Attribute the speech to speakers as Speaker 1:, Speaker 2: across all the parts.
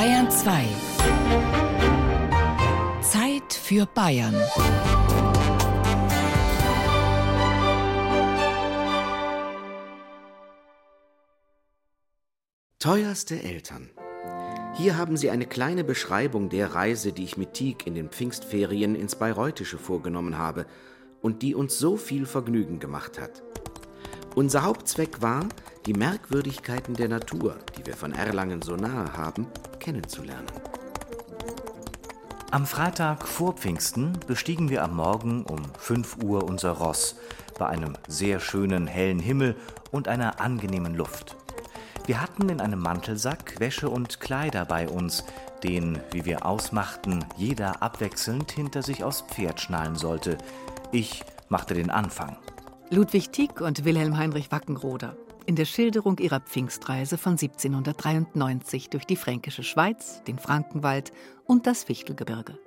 Speaker 1: Bayern 2. Zeit für Bayern.
Speaker 2: Teuerste Eltern. Hier haben Sie eine kleine Beschreibung der Reise, die ich mit Tieck in den Pfingstferien ins Bayreuthische vorgenommen habe und die uns so viel Vergnügen gemacht hat. Unser Hauptzweck war, die Merkwürdigkeiten der Natur, die wir von Erlangen so nahe haben, kennenzulernen.
Speaker 3: Am Freitag vor Pfingsten bestiegen wir am Morgen um 5 Uhr unser Ross bei einem sehr schönen hellen Himmel und einer angenehmen Luft. Wir hatten in einem Mantelsack Wäsche und Kleider bei uns, den, wie wir ausmachten, jeder abwechselnd hinter sich aufs Pferd schnallen sollte. Ich machte den Anfang.
Speaker 4: Ludwig Tieck und Wilhelm Heinrich Wackenroder in der Schilderung ihrer Pfingstreise von 1793 durch die fränkische Schweiz, den Frankenwald und das Fichtelgebirge.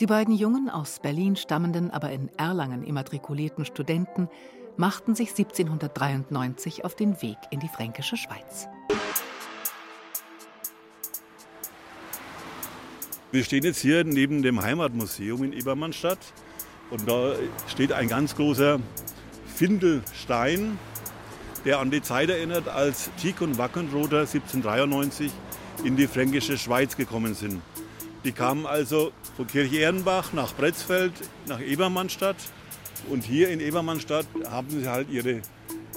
Speaker 4: Die beiden jungen, aus Berlin stammenden, aber in Erlangen immatrikulierten Studenten machten sich 1793 auf den Weg in die fränkische Schweiz.
Speaker 5: Wir stehen jetzt hier neben dem Heimatmuseum in Ebermannstadt und da steht ein ganz großer Findelstein, der an die Zeit erinnert, als Tieck und Wackenroder 1793 in die fränkische Schweiz gekommen sind. Die kamen also von Kirch-Ehrenbach nach Bretzfeld, nach Ebermannstadt. Und hier in Ebermannstadt haben sie halt ihre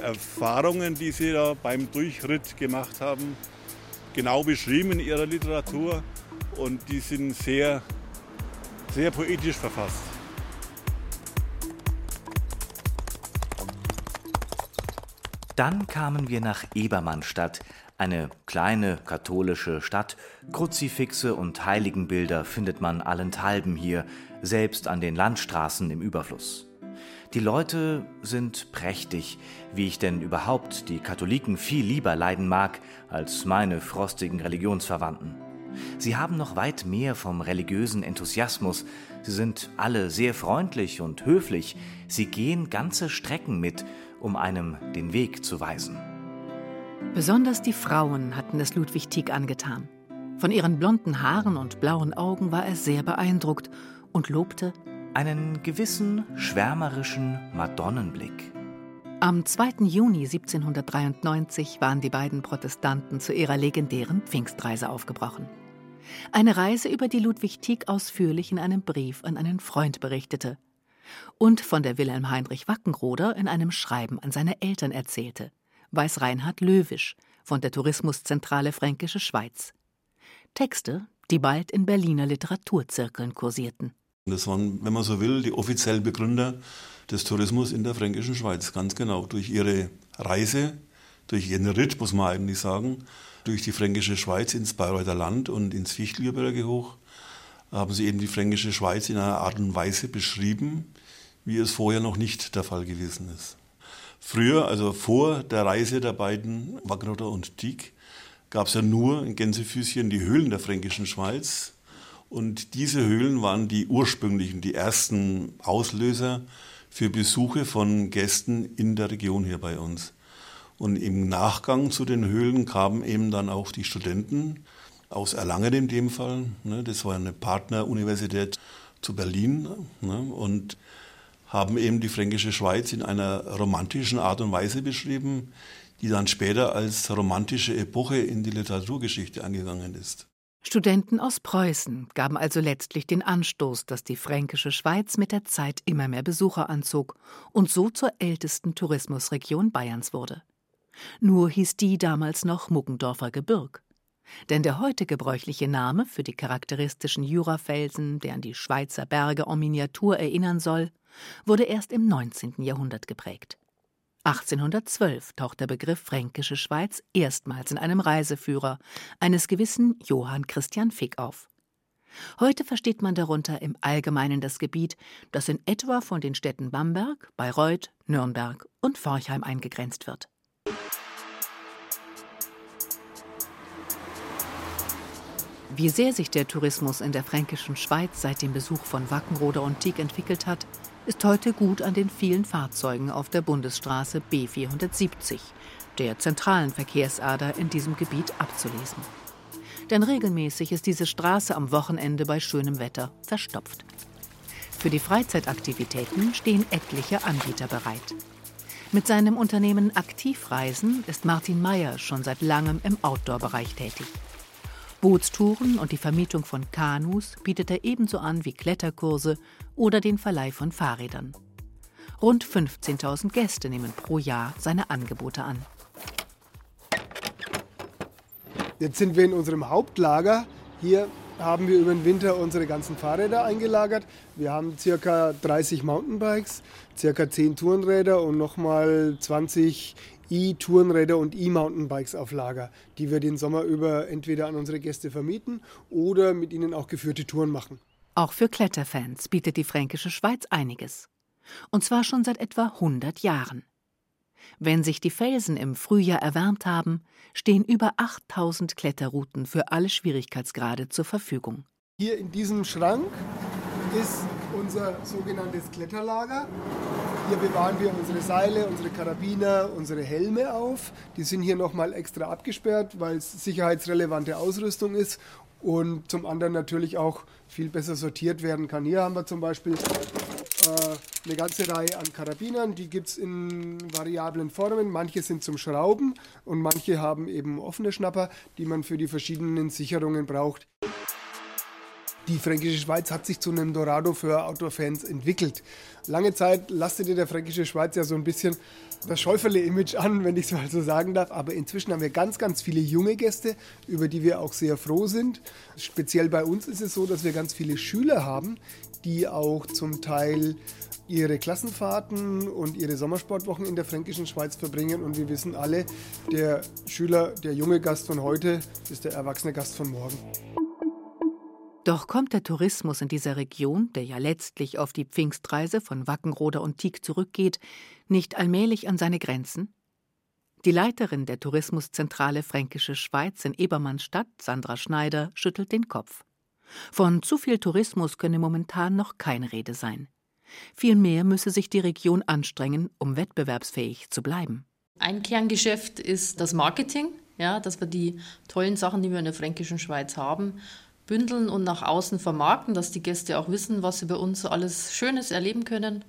Speaker 5: Erfahrungen, die sie da beim Durchritt gemacht haben, genau beschrieben in ihrer Literatur. Und die sind sehr, sehr poetisch verfasst.
Speaker 3: Dann kamen wir nach Ebermannstadt, eine kleine katholische Stadt. Kruzifixe und Heiligenbilder findet man allenthalben hier, selbst an den Landstraßen im Überfluss. Die Leute sind prächtig, wie ich denn überhaupt die Katholiken viel lieber leiden mag als meine frostigen Religionsverwandten. Sie haben noch weit mehr vom religiösen Enthusiasmus. Sie sind alle sehr freundlich und höflich. Sie gehen ganze Strecken mit um einem den Weg zu weisen.
Speaker 4: Besonders die Frauen hatten es Ludwig Tieck angetan. Von ihren blonden Haaren und blauen Augen war er sehr beeindruckt und lobte
Speaker 3: einen gewissen schwärmerischen Madonnenblick.
Speaker 4: Am 2. Juni 1793 waren die beiden Protestanten zu ihrer legendären Pfingstreise aufgebrochen. Eine Reise, über die Ludwig Tieck ausführlich in einem Brief an einen Freund berichtete und von der Wilhelm Heinrich Wackenroder in einem Schreiben an seine Eltern erzählte, weiß Reinhard Löwisch von der Tourismuszentrale Fränkische Schweiz. Texte, die bald in Berliner Literaturzirkeln kursierten.
Speaker 6: Das waren, wenn man so will, die offiziellen Begründer des Tourismus in der Fränkischen Schweiz, ganz genau. Durch ihre Reise, durch ihren Ritt, muss man eigentlich sagen, durch die Fränkische Schweiz ins Bayreuther Land und ins Fichtelgebirge hoch, haben sie eben die Fränkische Schweiz in einer Art und Weise beschrieben, wie es vorher noch nicht der Fall gewesen ist. Früher, also vor der Reise der beiden, Wagnotter und Tieck, gab es ja nur in Gänsefüßchen die Höhlen der Fränkischen Schweiz. Und diese Höhlen waren die ursprünglichen, die ersten Auslöser für Besuche von Gästen in der Region hier bei uns. Und im Nachgang zu den Höhlen kamen eben dann auch die Studenten aus Erlangen in dem Fall. Ne, das war eine Partneruniversität zu Berlin. Ne, und haben eben die fränkische Schweiz in einer romantischen Art und Weise beschrieben, die dann später als romantische Epoche in die Literaturgeschichte angegangen ist.
Speaker 4: Studenten aus Preußen gaben also letztlich den Anstoß, dass die fränkische Schweiz mit der Zeit immer mehr Besucher anzog und so zur ältesten Tourismusregion Bayerns wurde. Nur hieß die damals noch Muggendorfer Gebirg. Denn der heute gebräuchliche Name für die charakteristischen Jurafelsen, der an die Schweizer Berge en Miniatur erinnern soll, wurde erst im 19. Jahrhundert geprägt. 1812 taucht der Begriff Fränkische Schweiz erstmals in einem Reiseführer eines gewissen Johann Christian Fick auf. Heute versteht man darunter im Allgemeinen das Gebiet, das in etwa von den Städten Bamberg, Bayreuth, Nürnberg und Forchheim eingegrenzt wird. Wie sehr sich der Tourismus in der fränkischen Schweiz seit dem Besuch von Wackenrode und Tieck entwickelt hat, ist heute gut an den vielen Fahrzeugen auf der Bundesstraße B470, der zentralen Verkehrsader in diesem Gebiet, abzulesen. Denn regelmäßig ist diese Straße am Wochenende bei schönem Wetter verstopft. Für die Freizeitaktivitäten stehen etliche Anbieter bereit. Mit seinem Unternehmen Aktivreisen ist Martin Meyer schon seit langem im Outdoor-Bereich tätig. Bootstouren und die Vermietung von Kanus bietet er ebenso an wie Kletterkurse oder den Verleih von Fahrrädern. Rund 15.000 Gäste nehmen pro Jahr seine Angebote an.
Speaker 7: Jetzt sind wir in unserem Hauptlager. Hier haben wir über den Winter unsere ganzen Fahrräder eingelagert. Wir haben ca. 30 Mountainbikes, ca. 10 Tourenräder und nochmal 20 E-Tourenräder und E-Mountainbikes auf Lager, die wir den Sommer über entweder an unsere Gäste vermieten oder mit ihnen auch geführte Touren machen.
Speaker 4: Auch für Kletterfans bietet die Fränkische Schweiz einiges. Und zwar schon seit etwa 100 Jahren. Wenn sich die Felsen im Frühjahr erwärmt haben, stehen über 8000 Kletterrouten für alle Schwierigkeitsgrade zur Verfügung.
Speaker 7: Hier in diesem Schrank ist unser sogenanntes Kletterlager. Hier bewahren wir unsere Seile, unsere Karabiner, unsere Helme auf. Die sind hier nochmal extra abgesperrt, weil es sicherheitsrelevante Ausrüstung ist und zum anderen natürlich auch viel besser sortiert werden kann. Hier haben wir zum Beispiel äh, eine ganze Reihe an Karabinern, die gibt es in variablen Formen. Manche sind zum Schrauben und manche haben eben offene Schnapper, die man für die verschiedenen Sicherungen braucht. Die Fränkische Schweiz hat sich zu einem Dorado für Outdoor-Fans entwickelt. Lange Zeit lastete der Fränkische Schweiz ja so ein bisschen das Schäuferle-Image an, wenn ich es mal so sagen darf. Aber inzwischen haben wir ganz, ganz viele junge Gäste, über die wir auch sehr froh sind. Speziell bei uns ist es so, dass wir ganz viele Schüler haben, die auch zum Teil ihre Klassenfahrten und ihre Sommersportwochen in der fränkischen Schweiz verbringen. Und wir wissen alle, der Schüler, der junge Gast von heute ist der erwachsene Gast von morgen.
Speaker 4: Doch kommt der Tourismus in dieser Region, der ja letztlich auf die Pfingstreise von Wackenroder und Tieck zurückgeht, nicht allmählich an seine Grenzen? Die Leiterin der Tourismuszentrale Fränkische Schweiz in Ebermannstadt, Sandra Schneider, schüttelt den Kopf. Von zu viel Tourismus könne momentan noch keine Rede sein. Vielmehr müsse sich die Region anstrengen, um wettbewerbsfähig zu bleiben.
Speaker 8: Ein Kerngeschäft ist das Marketing, ja, dass wir die tollen Sachen, die wir in der fränkischen Schweiz haben, bündeln und nach außen vermarkten, dass die Gäste auch wissen, was sie bei uns alles Schönes erleben können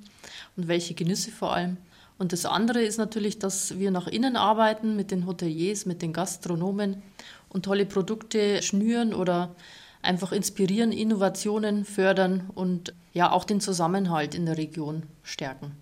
Speaker 8: und welche Genüsse vor allem. Und das andere ist natürlich, dass wir nach innen arbeiten mit den Hoteliers, mit den Gastronomen und tolle Produkte schnüren oder einfach inspirieren, Innovationen fördern und ja auch den Zusammenhalt in der Region stärken.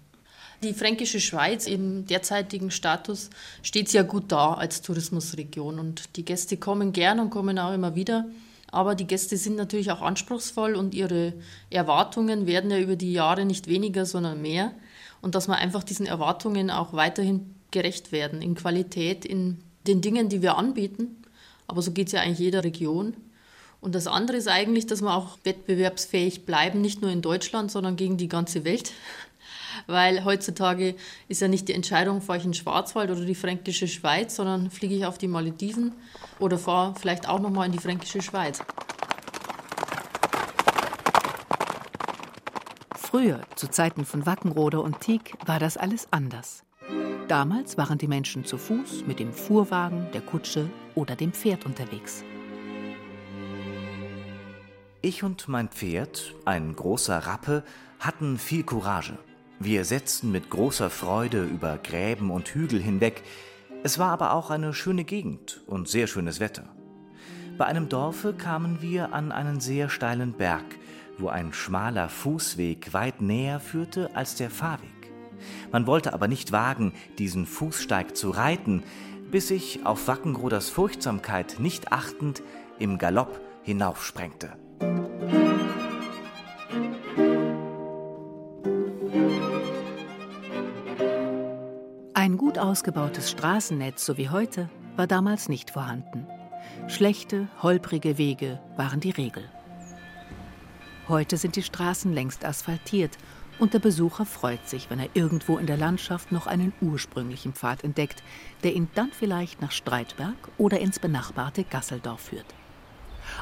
Speaker 8: Die fränkische Schweiz im derzeitigen Status steht sehr gut da als Tourismusregion und die Gäste kommen gern und kommen auch immer wieder. Aber die Gäste sind natürlich auch anspruchsvoll und ihre Erwartungen werden ja über die Jahre nicht weniger, sondern mehr. Und dass wir einfach diesen Erwartungen auch weiterhin gerecht werden, in Qualität, in den Dingen, die wir anbieten. Aber so geht es ja eigentlich jeder Region. Und das andere ist eigentlich, dass wir auch wettbewerbsfähig bleiben, nicht nur in Deutschland, sondern gegen die ganze Welt. Weil heutzutage ist ja nicht die Entscheidung, fahre ich in den Schwarzwald oder die fränkische Schweiz, sondern fliege ich auf die Malediven oder fahre vielleicht auch nochmal in die fränkische Schweiz.
Speaker 4: Früher, zu Zeiten von Wackenroder und Tieck, war das alles anders. Damals waren die Menschen zu Fuß mit dem Fuhrwagen, der Kutsche oder dem Pferd unterwegs.
Speaker 3: Ich und mein Pferd, ein großer Rappe, hatten viel Courage. Wir setzten mit großer Freude über Gräben und Hügel hinweg. Es war aber auch eine schöne Gegend und sehr schönes Wetter. Bei einem Dorfe kamen wir an einen sehr steilen Berg, wo ein schmaler Fußweg weit näher führte als der Fahrweg. Man wollte aber nicht wagen, diesen Fußsteig zu reiten, bis ich auf Wackenroders Furchtsamkeit nicht achtend im Galopp hinaufsprengte.
Speaker 4: Ausgebautes Straßennetz, so wie heute, war damals nicht vorhanden. Schlechte, holprige Wege waren die Regel. Heute sind die Straßen längst asphaltiert und der Besucher freut sich, wenn er irgendwo in der Landschaft noch einen ursprünglichen Pfad entdeckt, der ihn dann vielleicht nach Streitberg oder ins benachbarte Gasseldorf führt.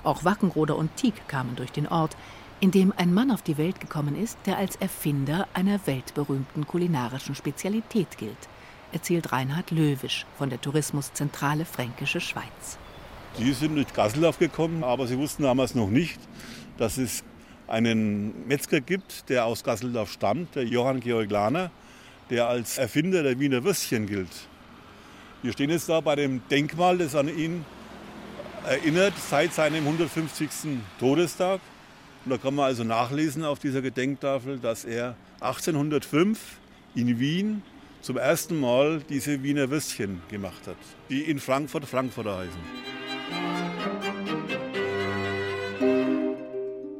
Speaker 4: Auch Wackenroder und Tieck kamen durch den Ort, in dem ein Mann auf die Welt gekommen ist, der als Erfinder einer weltberühmten kulinarischen Spezialität gilt, erzählt Reinhard Löwisch von der Tourismuszentrale Fränkische Schweiz.
Speaker 5: Die sind durch Gasseldorf gekommen, aber sie wussten damals noch nicht, dass es einen Metzger gibt, der aus Gasseldorf stammt, der Johann Georg Lahner, der als Erfinder der Wiener Würstchen gilt. Wir stehen jetzt da bei dem Denkmal, das an ihn erinnert seit seinem 150. Todestag. Und da kann man also nachlesen auf dieser Gedenktafel, dass er 1805 in Wien zum ersten Mal diese Wiener Würstchen gemacht hat, die in Frankfurt Frankfurter heißen.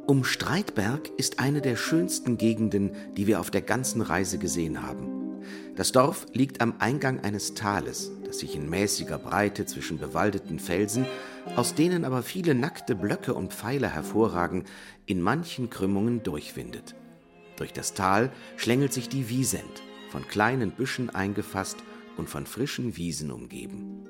Speaker 2: Um Streitberg ist eine der schönsten Gegenden, die wir auf der ganzen Reise gesehen haben. Das Dorf liegt am Eingang eines Tales, das sich in mäßiger Breite zwischen bewaldeten Felsen, aus denen aber viele nackte Blöcke und Pfeiler hervorragen, in manchen Krümmungen durchwindet. Durch das Tal schlängelt sich die Wiesent, von kleinen Büschen eingefasst und von frischen Wiesen umgeben.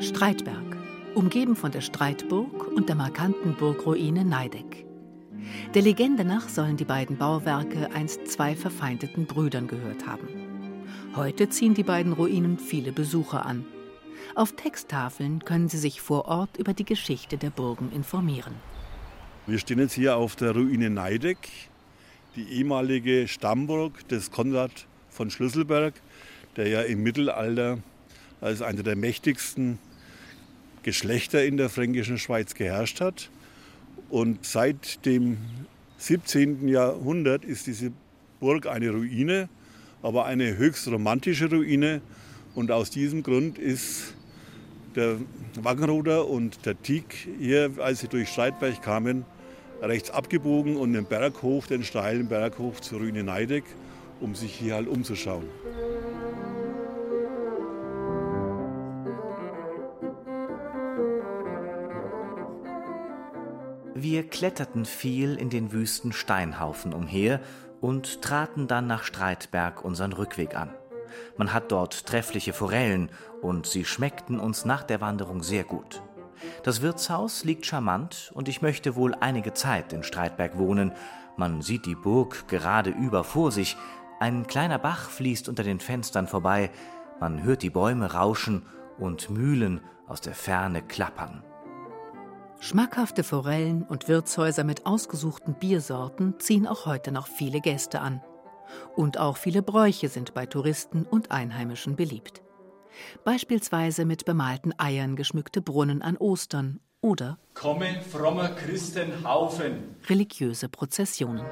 Speaker 4: Streitberg umgeben von der Streitburg und der markanten Burgruine Neideck. Der Legende nach sollen die beiden Bauwerke einst zwei verfeindeten Brüdern gehört haben. Heute ziehen die beiden Ruinen viele Besucher an. Auf Texttafeln können sie sich vor Ort über die Geschichte der Burgen informieren.
Speaker 5: Wir stehen jetzt hier auf der Ruine Neideck, die ehemalige Stammburg des Konrad von Schlüsselberg, der ja im Mittelalter als einer der mächtigsten Geschlechter in der fränkischen Schweiz geherrscht hat. Und seit dem 17. Jahrhundert ist diese Burg eine Ruine, aber eine höchst romantische Ruine. Und aus diesem Grund ist der Wackenroder und der Tieg hier, als sie durch Streitberg kamen, rechts abgebogen und den Berghof, den steilen Berghof zur Ruine Neideck, um sich hier halt umzuschauen.
Speaker 3: Wir kletterten viel in den wüsten Steinhaufen umher und traten dann nach Streitberg unseren Rückweg an. Man hat dort treffliche Forellen und sie schmeckten uns nach der Wanderung sehr gut. Das Wirtshaus liegt charmant und ich möchte wohl einige Zeit in Streitberg wohnen. Man sieht die Burg gerade über vor sich, ein kleiner Bach fließt unter den Fenstern vorbei, man hört die Bäume rauschen und Mühlen aus der Ferne klappern.
Speaker 4: Schmackhafte Forellen und Wirtshäuser mit ausgesuchten Biersorten ziehen auch heute noch viele Gäste an. Und auch viele Bräuche sind bei Touristen und Einheimischen beliebt. Beispielsweise mit bemalten Eiern geschmückte Brunnen an Ostern oder
Speaker 9: Komme frommer Christenhaufen.
Speaker 4: Religiöse Prozessionen.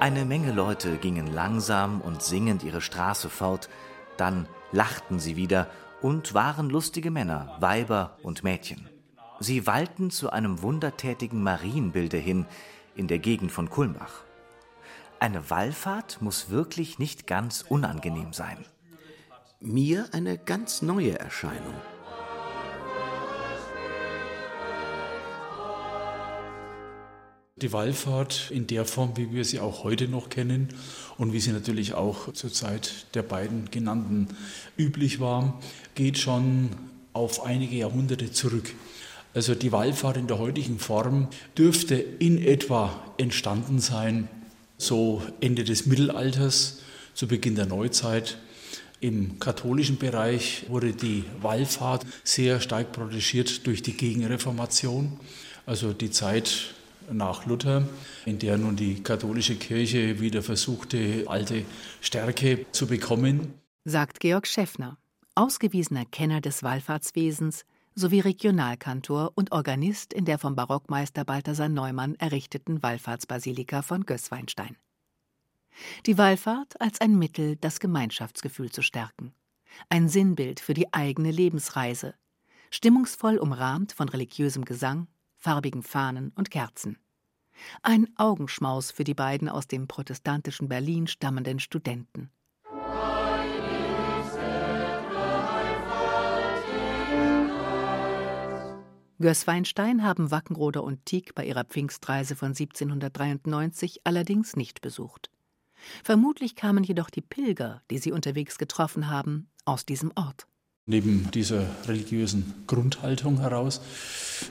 Speaker 3: Eine Menge Leute gingen langsam und singend ihre Straße fort, dann lachten sie wieder und waren lustige Männer, Weiber und Mädchen. Sie wallten zu einem wundertätigen Marienbilde hin in der Gegend von Kulmbach. Eine Wallfahrt muss wirklich nicht ganz unangenehm sein.
Speaker 2: Mir eine ganz neue Erscheinung.
Speaker 10: Die Wallfahrt in der Form, wie wir sie auch heute noch kennen und wie sie natürlich auch zur Zeit der beiden genannten üblich war, geht schon auf einige Jahrhunderte zurück. Also die Wallfahrt in der heutigen Form dürfte in etwa entstanden sein, so Ende des Mittelalters, zu Beginn der Neuzeit. Im katholischen Bereich wurde die Wallfahrt sehr stark protegiert durch die Gegenreformation, also die Zeit nach Luther, in der nun die katholische Kirche wieder versuchte, alte Stärke zu bekommen.
Speaker 4: Sagt Georg Schäffner, ausgewiesener Kenner des Wallfahrtswesens sowie Regionalkantor und Organist in der vom Barockmeister Balthasar Neumann errichteten Wallfahrtsbasilika von Gößweinstein. Die Wallfahrt als ein Mittel, das Gemeinschaftsgefühl zu stärken. Ein Sinnbild für die eigene Lebensreise, stimmungsvoll umrahmt von religiösem Gesang, farbigen Fahnen und Kerzen. Ein Augenschmaus für die beiden aus dem protestantischen Berlin stammenden Studenten. Gößweinstein haben Wackenroder und Tieck bei ihrer Pfingstreise von 1793 allerdings nicht besucht. Vermutlich kamen jedoch die Pilger, die sie unterwegs getroffen haben, aus diesem Ort.
Speaker 10: Neben dieser religiösen Grundhaltung heraus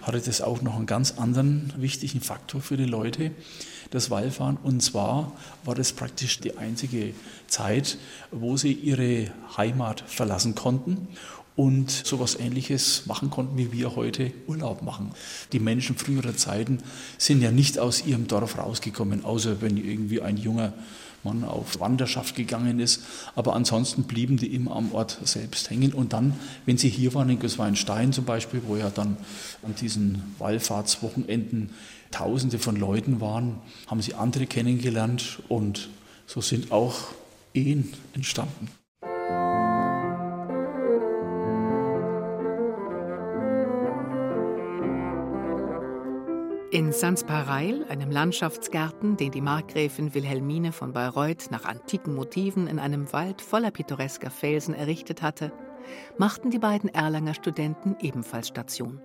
Speaker 10: hatte das auch noch einen ganz anderen wichtigen Faktor für die Leute, das Wallfahren. Und zwar war das praktisch die einzige Zeit, wo sie ihre Heimat verlassen konnten und sowas ähnliches machen konnten, wie wir heute Urlaub machen. Die Menschen früherer Zeiten sind ja nicht aus ihrem Dorf rausgekommen, außer wenn irgendwie ein junger Mann auf Wanderschaft gegangen ist. Aber ansonsten blieben die immer am Ort selbst hängen. Und dann, wenn sie hier waren, in Gößweinstein zum Beispiel, wo ja dann an diesen Wallfahrtswochenenden Tausende von Leuten waren, haben sie andere kennengelernt und so sind auch Ehen entstanden.
Speaker 4: In Sanspareil, einem Landschaftsgarten, den die Markgräfin Wilhelmine von Bayreuth nach antiken Motiven in einem Wald voller pittoresker Felsen errichtet hatte, machten die beiden Erlanger Studenten ebenfalls Station.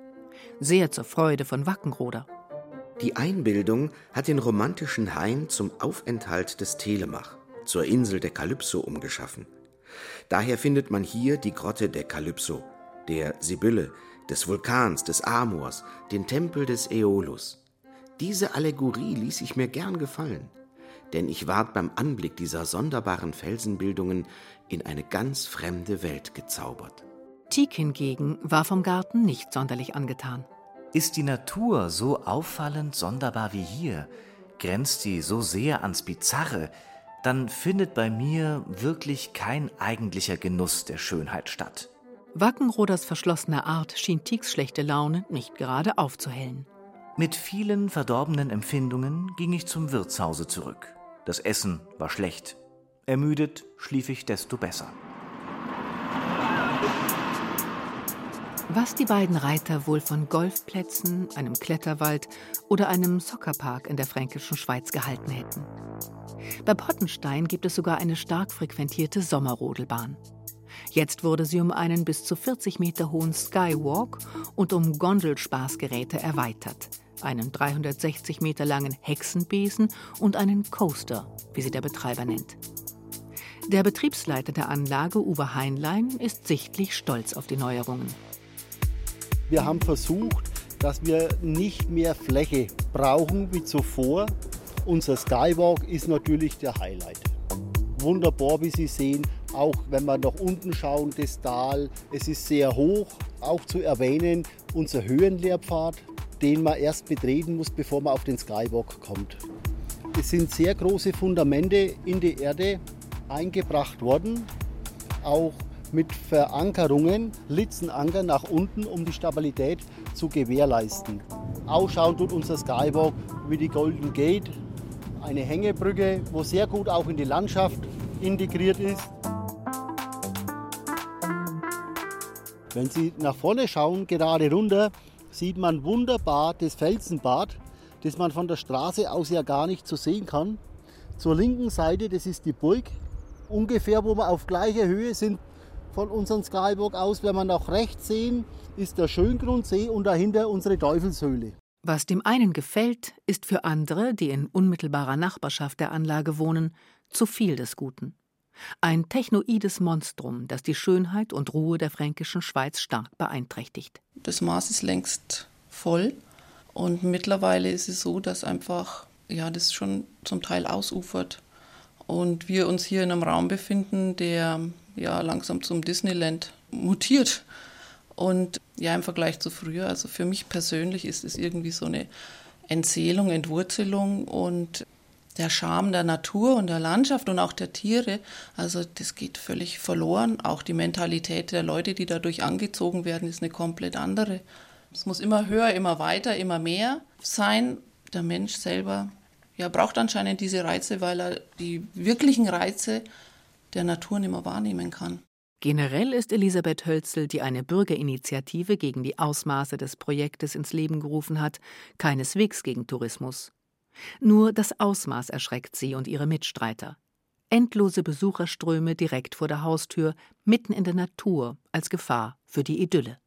Speaker 4: Sehr zur Freude von Wackenroder.
Speaker 2: Die Einbildung hat den romantischen Hain zum Aufenthalt des Telemach, zur Insel der Kalypso umgeschaffen. Daher findet man hier die Grotte der Kalypso, der Sibylle, des Vulkans, des Amors, den Tempel des Äolus. Diese Allegorie ließ ich mir gern gefallen, denn ich ward beim Anblick dieser sonderbaren Felsenbildungen in eine ganz fremde Welt gezaubert.
Speaker 4: Tieck hingegen war vom Garten nicht sonderlich angetan.
Speaker 3: Ist die Natur so auffallend sonderbar wie hier, grenzt sie so sehr ans Bizarre, dann findet bei mir wirklich kein eigentlicher Genuss der Schönheit statt.
Speaker 4: Wackenroders verschlossene Art schien Tieks schlechte Laune nicht gerade aufzuhellen.
Speaker 3: Mit vielen verdorbenen Empfindungen ging ich zum Wirtshause zurück. Das Essen war schlecht. Ermüdet schlief ich desto besser.
Speaker 4: Was die beiden Reiter wohl von Golfplätzen, einem Kletterwald oder einem Soccerpark in der fränkischen Schweiz gehalten hätten. Bei Pottenstein gibt es sogar eine stark frequentierte Sommerrodelbahn. Jetzt wurde sie um einen bis zu 40 Meter hohen Skywalk und um Gondelspaßgeräte erweitert, einen 360 Meter langen Hexenbesen und einen Coaster, wie sie der Betreiber nennt. Der Betriebsleiter der Anlage, Uwe Heinlein, ist sichtlich stolz auf die Neuerungen.
Speaker 11: Wir haben versucht, dass wir nicht mehr Fläche brauchen wie zuvor. Unser Skywalk ist natürlich der Highlight. Wunderbar, wie Sie sehen, auch wenn wir nach unten schauen, das Tal, es ist sehr hoch. Auch zu erwähnen, unser Höhenlehrpfad, den man erst betreten muss, bevor man auf den Skywalk kommt. Es sind sehr große Fundamente in die Erde eingebracht worden, auch mit Verankerungen, Litzenanker nach unten, um die Stabilität zu gewährleisten. Ausschauen tut unser Skywalk wie die Golden Gate, eine Hängebrücke, wo sehr gut auch in die Landschaft integriert ist. Wenn Sie nach vorne schauen, gerade runter, sieht man wunderbar das Felsenbad, das man von der Straße aus ja gar nicht so sehen kann. Zur linken Seite, das ist die Burg, ungefähr wo wir auf gleicher Höhe sind von unserem Skywalk aus. Wenn wir nach rechts sehen, ist der Schöngrundsee und dahinter unsere Teufelshöhle.
Speaker 4: Was dem einen gefällt, ist für andere, die in unmittelbarer Nachbarschaft der Anlage wohnen, zu viel des Guten. Ein technoides Monstrum, das die Schönheit und Ruhe der fränkischen Schweiz stark beeinträchtigt.
Speaker 12: Das Maß ist längst voll und mittlerweile ist es so, dass einfach ja, das schon zum Teil ausufert und wir uns hier in einem Raum befinden, der ja langsam zum Disneyland mutiert. Und ja, im Vergleich zu früher, also für mich persönlich ist es irgendwie so eine Entseelung, Entwurzelung und der Charme der Natur und der Landschaft und auch der Tiere, also das geht völlig verloren. Auch die Mentalität der Leute, die dadurch angezogen werden, ist eine komplett andere. Es muss immer höher, immer weiter, immer mehr sein. Der Mensch selber ja, braucht anscheinend diese Reize, weil er die wirklichen Reize der Natur nicht mehr wahrnehmen kann.
Speaker 4: Generell ist Elisabeth Hölzel, die eine Bürgerinitiative gegen die Ausmaße des Projektes ins Leben gerufen hat, keineswegs gegen Tourismus. Nur das Ausmaß erschreckt sie und ihre Mitstreiter. Endlose Besucherströme direkt vor der Haustür, mitten in der Natur, als Gefahr für die Idylle.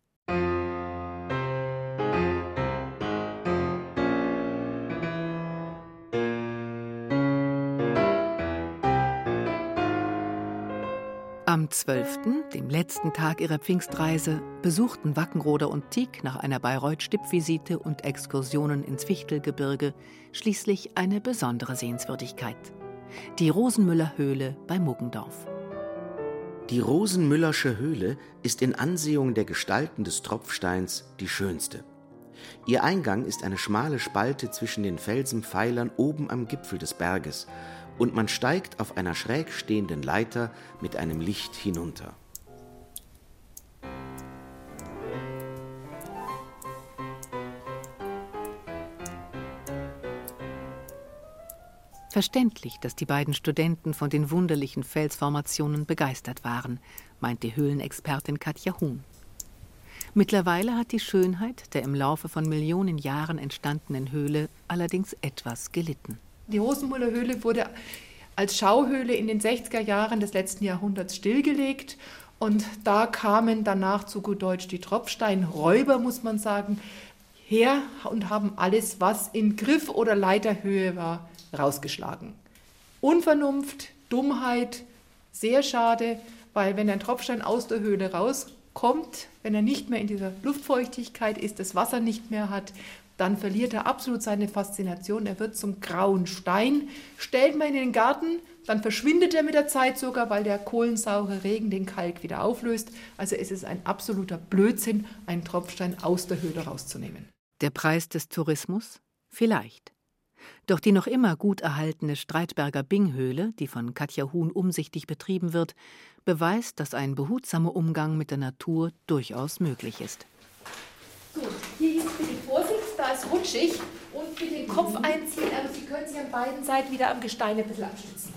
Speaker 4: Am 12., dem letzten Tag ihrer Pfingstreise, besuchten Wackenroder und Tieck nach einer Bayreuth-Stippvisite und Exkursionen ins Fichtelgebirge schließlich eine besondere Sehenswürdigkeit. Die Rosenmüller Höhle bei Muggendorf.
Speaker 2: Die Rosenmüllersche Höhle ist in Ansehung der Gestalten des Tropfsteins die schönste. Ihr Eingang ist eine schmale Spalte zwischen den Felsenpfeilern oben am Gipfel des Berges und man steigt auf einer schräg stehenden Leiter mit einem Licht hinunter.
Speaker 4: Verständlich, dass die beiden Studenten von den wunderlichen Felsformationen begeistert waren, meint die Höhlenexpertin Katja Huhn. Mittlerweile hat die Schönheit der im Laufe von Millionen Jahren entstandenen Höhle allerdings etwas gelitten.
Speaker 13: Die Rosenmuller Höhle wurde als Schauhöhle in den 60er Jahren des letzten Jahrhunderts stillgelegt. Und da kamen danach zu gut Deutsch die Tropfsteinräuber, muss man sagen, her und haben alles, was in Griff oder Leiterhöhe war, rausgeschlagen. Unvernunft, Dummheit, sehr schade, weil wenn ein Tropfstein aus der Höhle rauskommt, wenn er nicht mehr in dieser Luftfeuchtigkeit ist, das Wasser nicht mehr hat, dann verliert er absolut seine Faszination. Er wird zum grauen Stein. Stellt man ihn in den Garten, dann verschwindet er mit der Zeit sogar, weil der kohlensaure Regen den Kalk wieder auflöst. Also es ist ein absoluter Blödsinn, einen Tropfstein aus der Höhle rauszunehmen.
Speaker 4: Der Preis des Tourismus? Vielleicht. Doch die noch immer gut erhaltene Streitberger Binghöhle, die von Katja Huhn umsichtig betrieben wird, beweist, dass ein behutsamer Umgang mit der Natur durchaus möglich ist.
Speaker 13: So, hier ist bitte Vorsicht, da ist rutschig und bitte den Kopf einziehen, aber Sie können sich an beiden Seiten wieder am Gestein ein bisschen abstützen.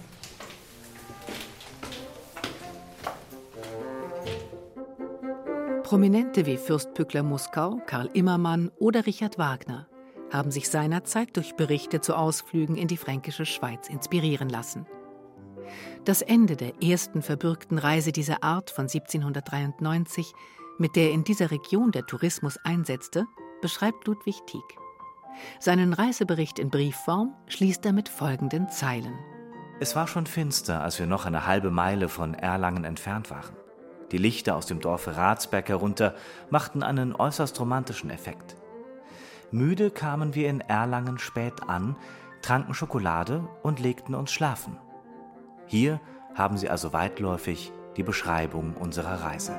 Speaker 4: Prominente wie Fürst Pückler Muskau, Karl Immermann oder Richard Wagner haben sich seinerzeit durch Berichte zu Ausflügen in die fränkische Schweiz inspirieren lassen. Das Ende der ersten verbürgten Reise dieser Art von 1793, mit der in dieser Region der Tourismus einsetzte, beschreibt Ludwig Tieck. Seinen Reisebericht in Briefform schließt er mit folgenden Zeilen.
Speaker 3: Es war schon finster, als wir noch eine halbe Meile von Erlangen entfernt waren. Die Lichter aus dem Dorfe Ratsberg herunter machten einen äußerst romantischen Effekt. Müde kamen wir in Erlangen spät an, tranken Schokolade und legten uns schlafen. Hier haben Sie also weitläufig die Beschreibung unserer Reise.